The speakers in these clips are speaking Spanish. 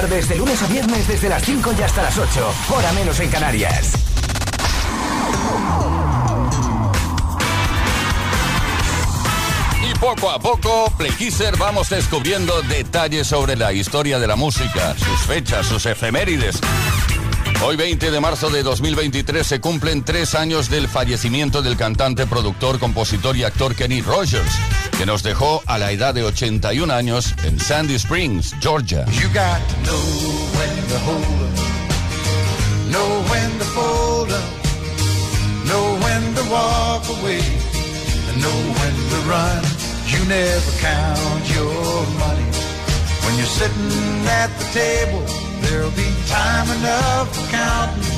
Tardes, de lunes a viernes, desde las 5 y hasta las 8, hora menos en Canarias. Y poco a poco, Play Kisser, vamos descubriendo detalles sobre la historia de la música, sus fechas, sus efemérides Hoy 20 de marzo de 2023 se cumplen tres años del fallecimiento del cantante, productor, compositor y actor Kenny Rogers, que nos dejó a la edad de 81 años en Sandy Springs, Georgia. You got to know when to hold up, know when to fold up, know when to walk away, and know when to run. You never count your money when you're sitting at the table. There'll be time enough counting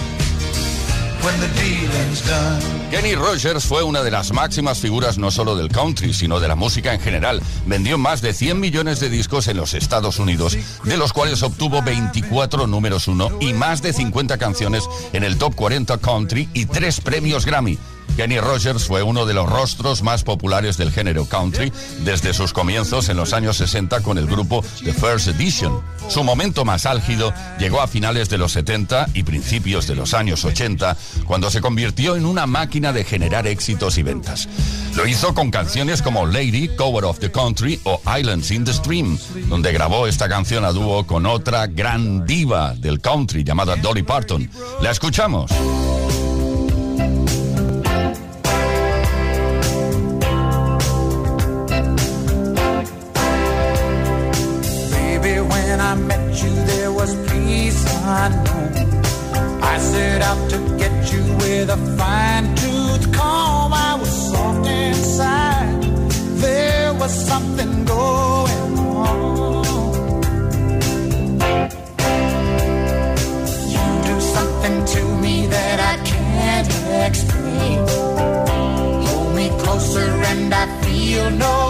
Kenny Rogers fue una de las máximas figuras no solo del country, sino de la música en general. Vendió más de 100 millones de discos en los Estados Unidos, de los cuales obtuvo 24 números uno y más de 50 canciones en el Top 40 Country y tres premios Grammy. Kenny Rogers fue uno de los rostros más populares del género country desde sus comienzos en los años 60 con el grupo The First Edition. Su momento más álgido llegó a finales de los 70 y principios de los años 80, cuando se convirtió en una máquina de generar éxitos y ventas. Lo hizo con canciones como Lady, Cover of the Country o Islands in the Stream, donde grabó esta canción a dúo con otra gran diva del country llamada Dolly Parton. La escuchamos. I feel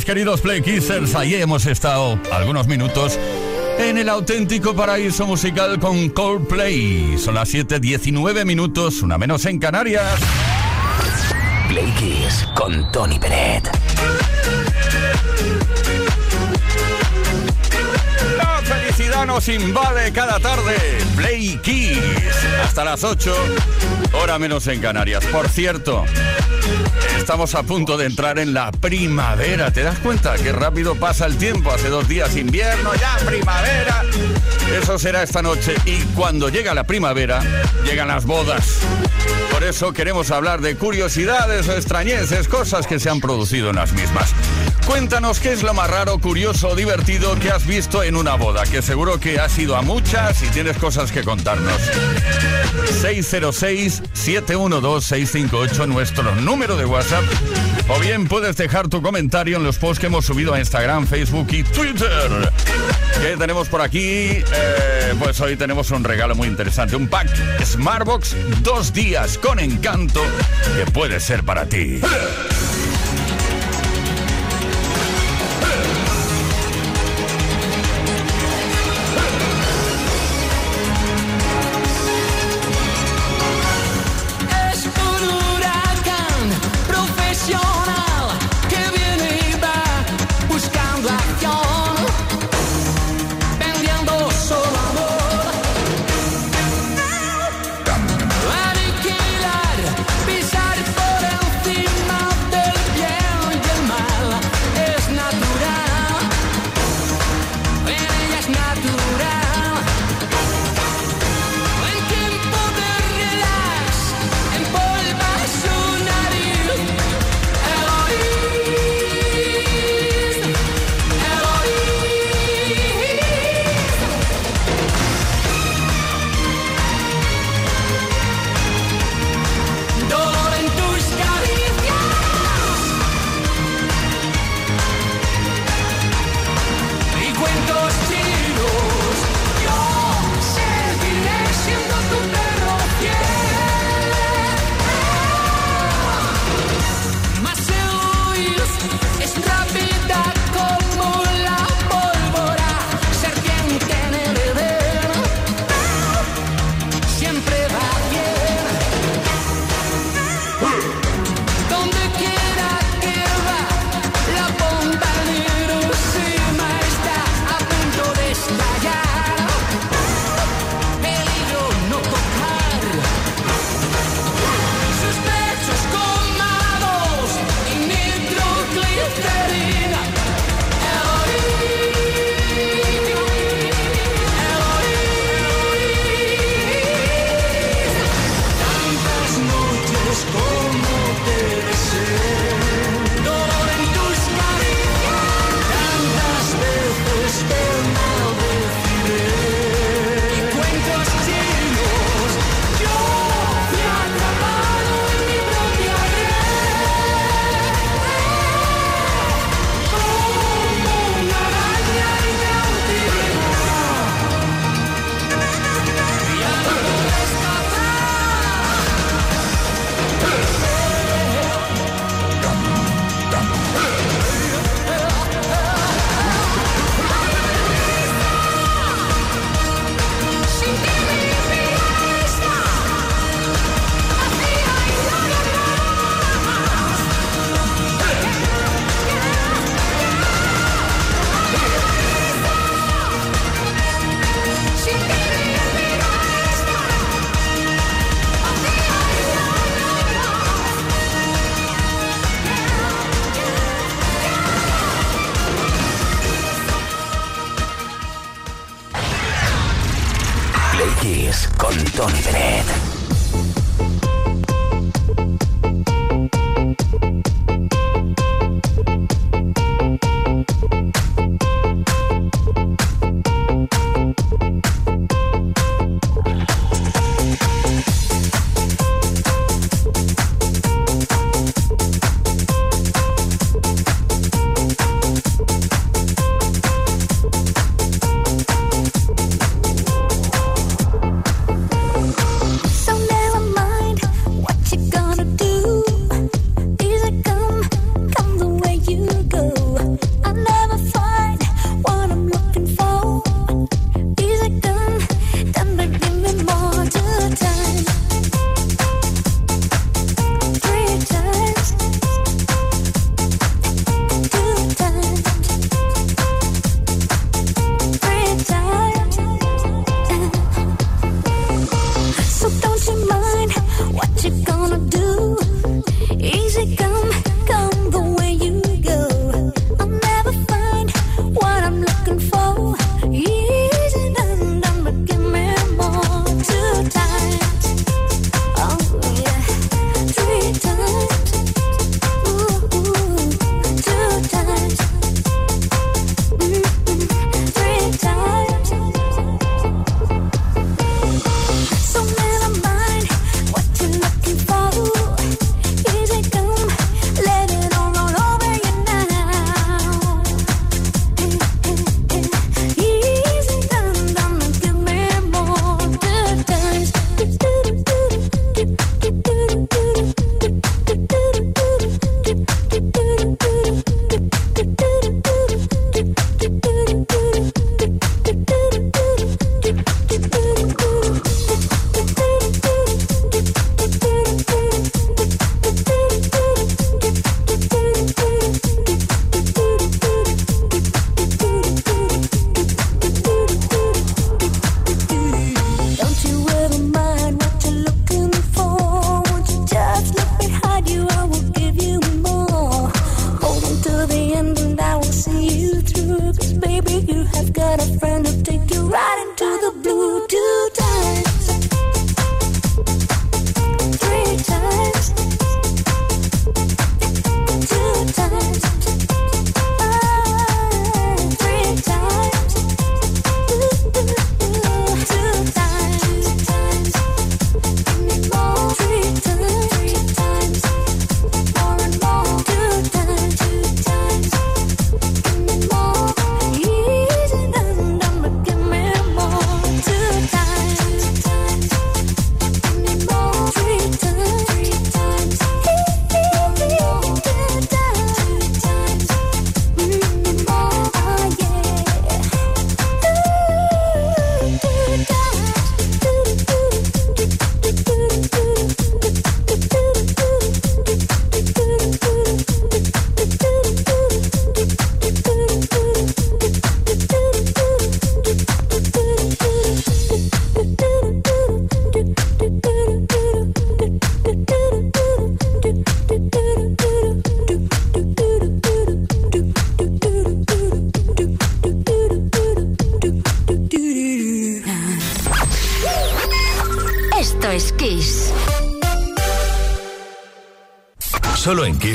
Queridos Play Kissers, ahí hemos estado algunos minutos en el auténtico paraíso musical con Coldplay. Son las 7:19 minutos, una menos en Canarias. Play Kiss con Tony Peret. La felicidad nos invade cada tarde. Play Kiss. Hasta las 8, hora menos en Canarias. Por cierto, Estamos a punto de entrar en la primavera. ¿Te das cuenta qué rápido pasa el tiempo? Hace dos días invierno, ya primavera. Eso será esta noche. Y cuando llega la primavera, llegan las bodas. Por eso queremos hablar de curiosidades o extrañeces, cosas que se han producido en las mismas. Cuéntanos qué es lo más raro, curioso o divertido que has visto en una boda, que seguro que has ido a muchas y tienes cosas que contarnos. 606-712-658, nuestro número de WhatsApp. O bien puedes dejar tu comentario en los posts que hemos subido a Instagram, Facebook y Twitter. ¿Qué tenemos por aquí? Eh, pues hoy tenemos un regalo muy interesante, un pack Smartbox dos días con encanto que puede ser para ti.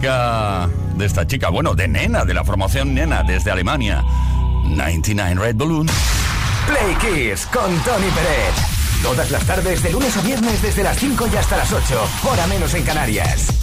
De esta chica, bueno, de Nena, de la formación Nena, desde Alemania. 99 Red Balloon. Play Kiss con Tony Pérez. Todas las tardes, de lunes a viernes, desde las 5 y hasta las 8, hora menos en Canarias.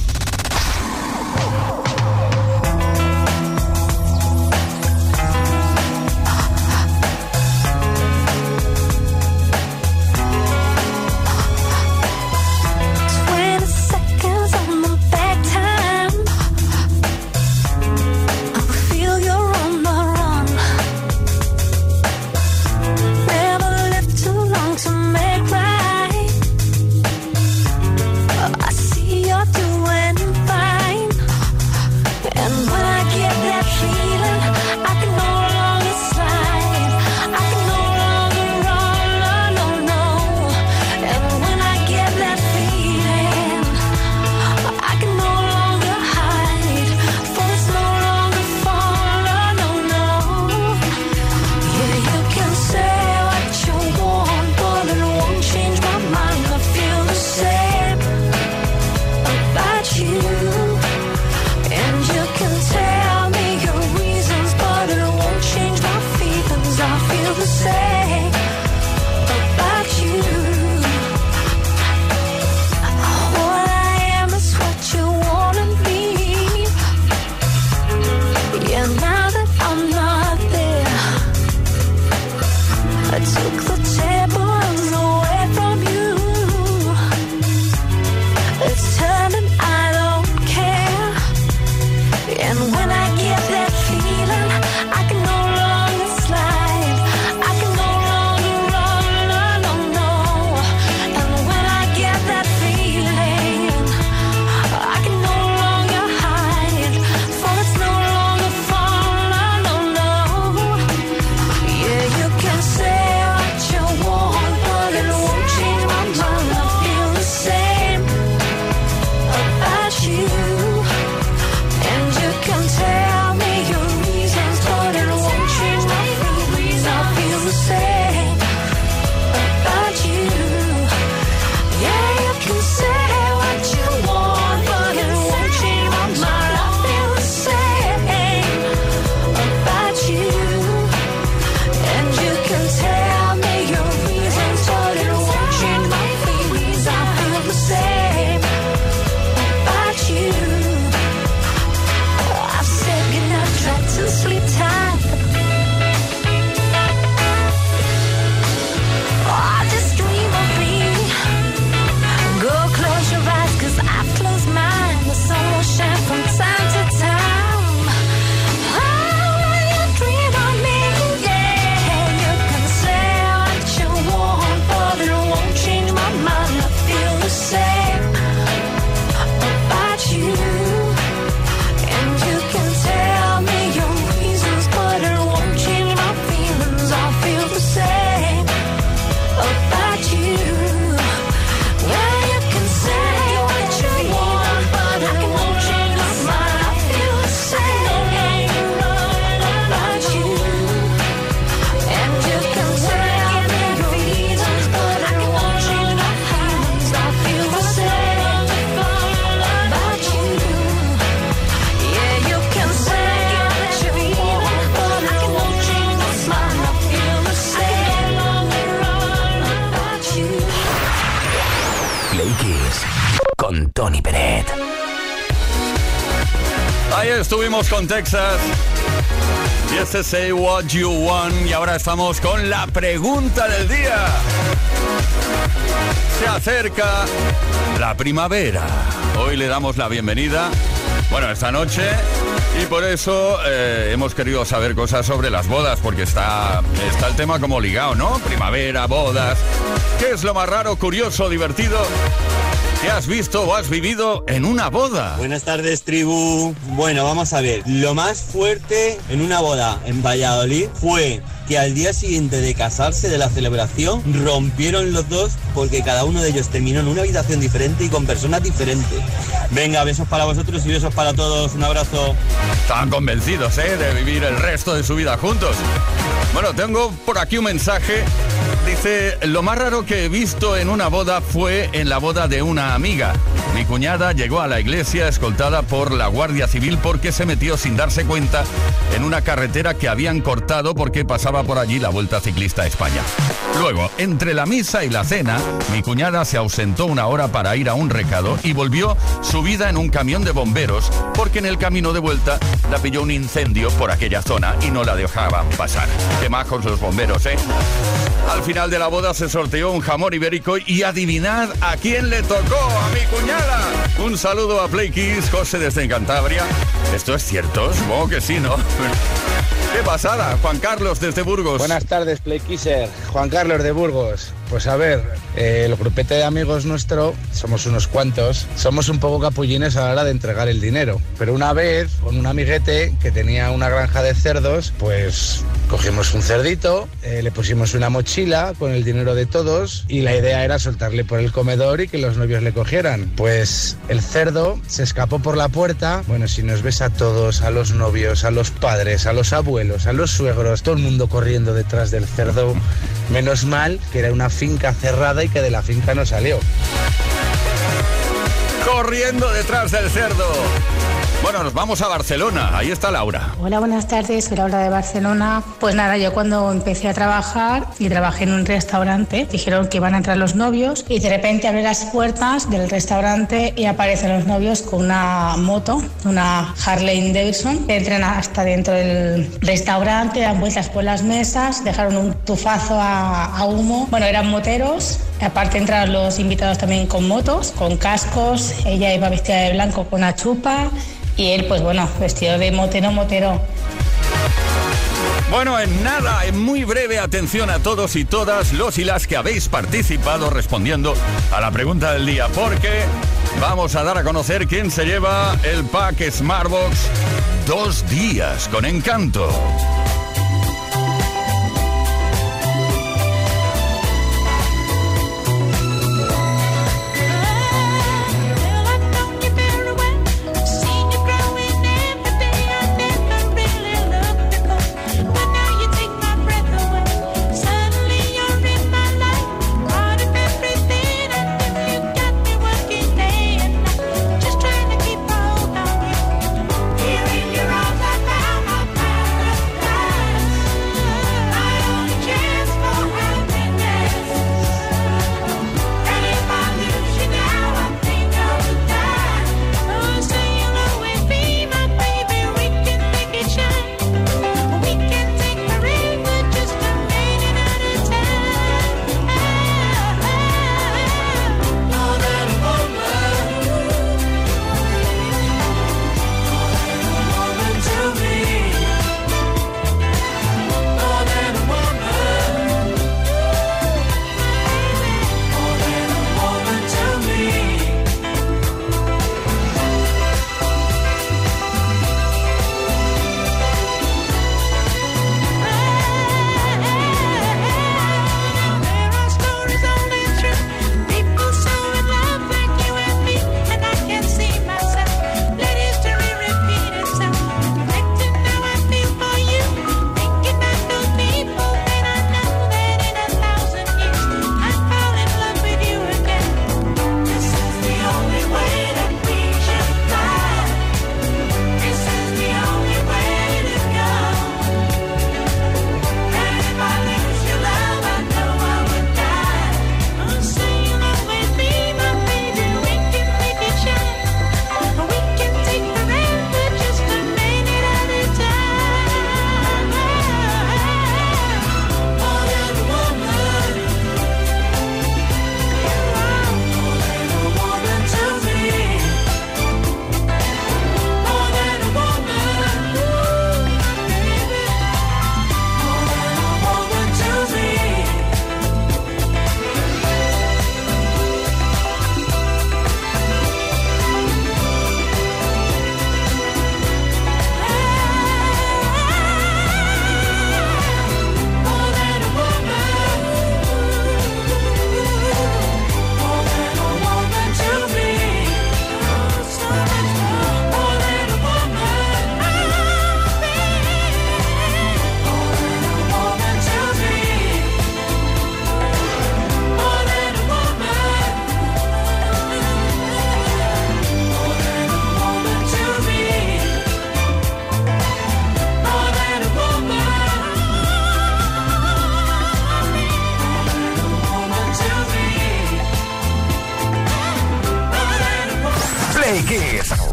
Texas. Y este Say What You Want. Y ahora estamos con la pregunta del día. Se acerca la primavera. Hoy le damos la bienvenida. Bueno, esta noche y por eso eh, hemos querido saber cosas sobre las bodas, porque está, está el tema como ligado, ¿no? Primavera, bodas. ¿Qué es lo más raro, curioso, divertido? ¿Qué has visto o has vivido en una boda? Buenas tardes, tribu. Bueno, vamos a ver. Lo más fuerte en una boda en Valladolid fue que al día siguiente de casarse de la celebración rompieron los dos porque cada uno de ellos terminó en una habitación diferente y con personas diferentes. Venga, besos para vosotros y besos para todos. Un abrazo. Estaban convencidos, ¿eh? De vivir el resto de su vida juntos. Bueno, tengo por aquí un mensaje. Dice, lo más raro que he visto en una boda fue en la boda de una amiga. Mi cuñada llegó a la iglesia escoltada por la Guardia Civil porque se metió sin darse cuenta en una carretera que habían cortado porque pasaba por allí la Vuelta Ciclista a España. Luego, entre la misa y la cena, mi cuñada se ausentó una hora para ir a un recado y volvió subida en un camión de bomberos porque en el camino de vuelta la pilló un incendio por aquella zona y no la dejaban pasar. Qué majos los bomberos, ¿eh? Final de la boda se sorteó un jamón ibérico y adivinad a quién le tocó, a mi cuñada. Un saludo a Play Kiss, José desde Cantabria. ¿Esto es cierto? Supongo que sí, ¿no? ¿Qué pasada? Juan Carlos desde Burgos. Buenas tardes, Playkisser. Juan Carlos de Burgos. Pues a ver, eh, el grupete de amigos nuestro, somos unos cuantos, somos un poco capullines a la hora de entregar el dinero. Pero una vez, con un amiguete que tenía una granja de cerdos, pues cogimos un cerdito, eh, le pusimos una mochila con el dinero de todos y la idea era soltarle por el comedor y que los novios le cogieran. Pues el cerdo se escapó por la puerta. Bueno, si nos ves a todos, a los novios, a los padres, a los abuelos, a los suegros, todo el mundo corriendo detrás del cerdo. Menos mal que era una finca cerrada y que de la finca no salió. Corriendo detrás del cerdo. Bueno, nos vamos a Barcelona. Ahí está Laura. Hola, buenas tardes. Soy Laura de Barcelona. Pues nada, yo cuando empecé a trabajar y trabajé en un restaurante, dijeron que iban a entrar los novios y de repente abrí las puertas del restaurante y aparecen los novios con una moto, una Harley Davidson. Entran hasta dentro del restaurante, dan vueltas por las mesas, dejaron un tufazo a, a humo. Bueno, eran moteros. Aparte entraron los invitados también con motos, con cascos. Ella iba vestida de blanco con una chupa y él, pues bueno, vestido de motero, motero. Bueno, en nada, en muy breve atención a todos y todas los y las que habéis participado respondiendo a la pregunta del día, porque vamos a dar a conocer quién se lleva el pack Smartbox dos días con encanto.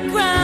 Este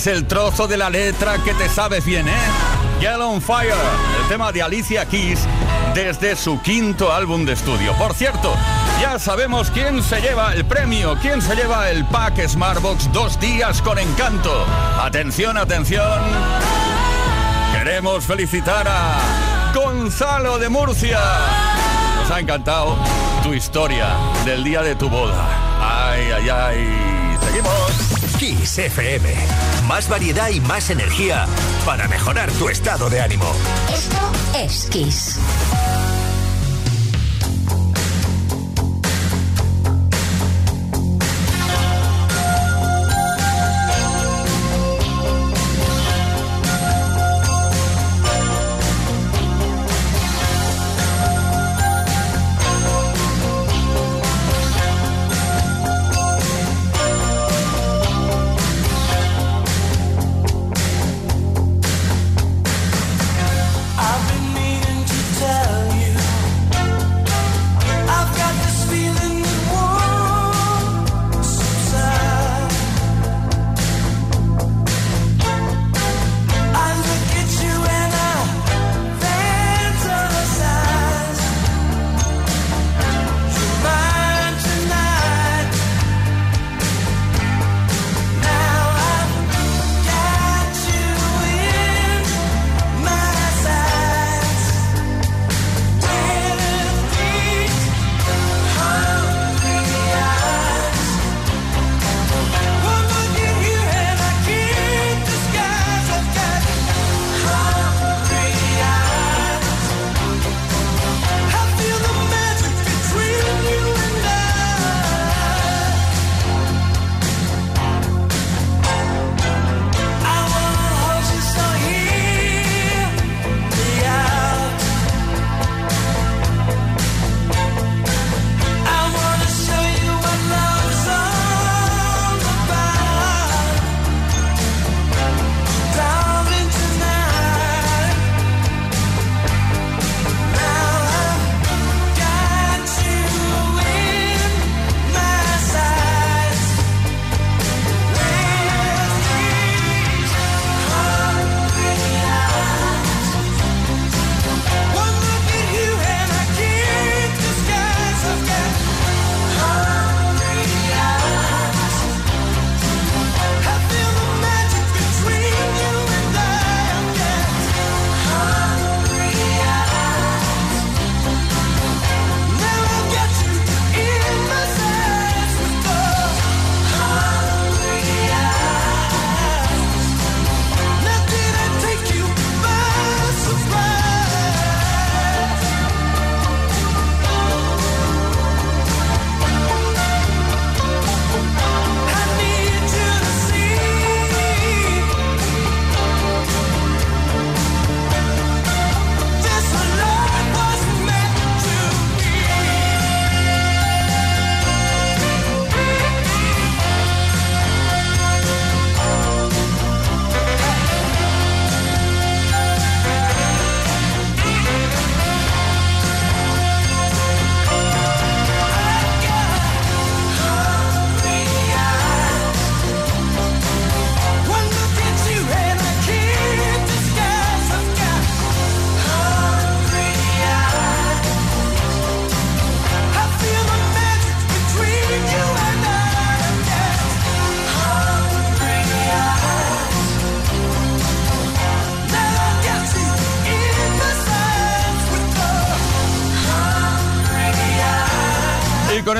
es el trozo de la letra que te sabes bien, ¿eh? Yellow on Fire, el tema de Alicia Keys desde su quinto álbum de estudio. Por cierto, ya sabemos quién se lleva el premio, quién se lleva el pack Smartbox dos días con encanto. Atención, atención. Queremos felicitar a Gonzalo de Murcia. Nos ha encantado tu historia del día de tu boda. Ay, ay, ay. Seguimos. Kiss FM más variedad y más energía para mejorar tu estado de ánimo. Esto es Kiss.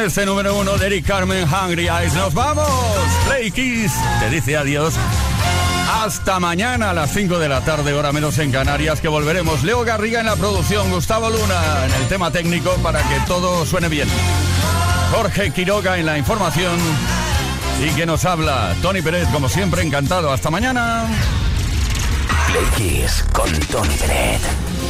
Este número uno de Eric Carmen Hungry Eyes. ¡Nos vamos! Play Kiss te dice adiós. Hasta mañana a las 5 de la tarde, hora menos en Canarias, que volveremos. Leo Garriga en la producción, Gustavo Luna en el tema técnico para que todo suene bien. Jorge Quiroga en la información y que nos habla Tony Pérez, como siempre, encantado. Hasta mañana. Play Kiss con Tony Pérez.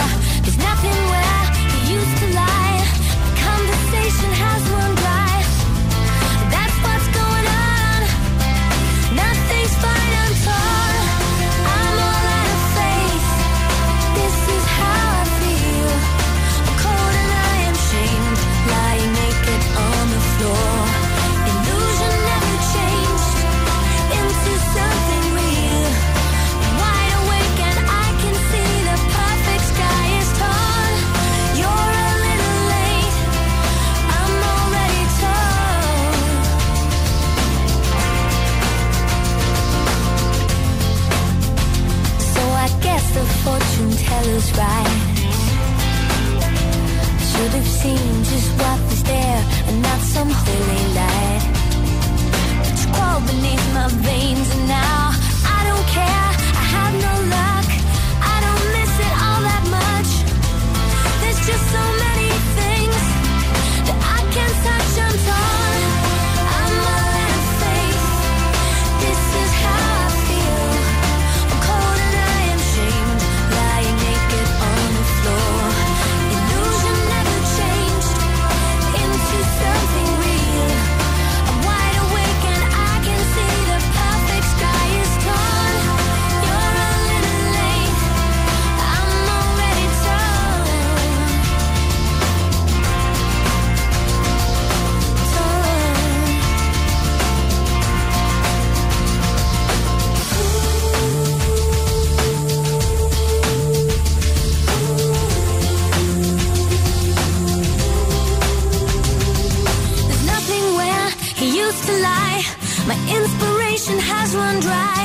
Used to lie. My inspiration has run dry.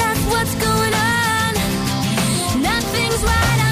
That's what's going on. Nothing's right.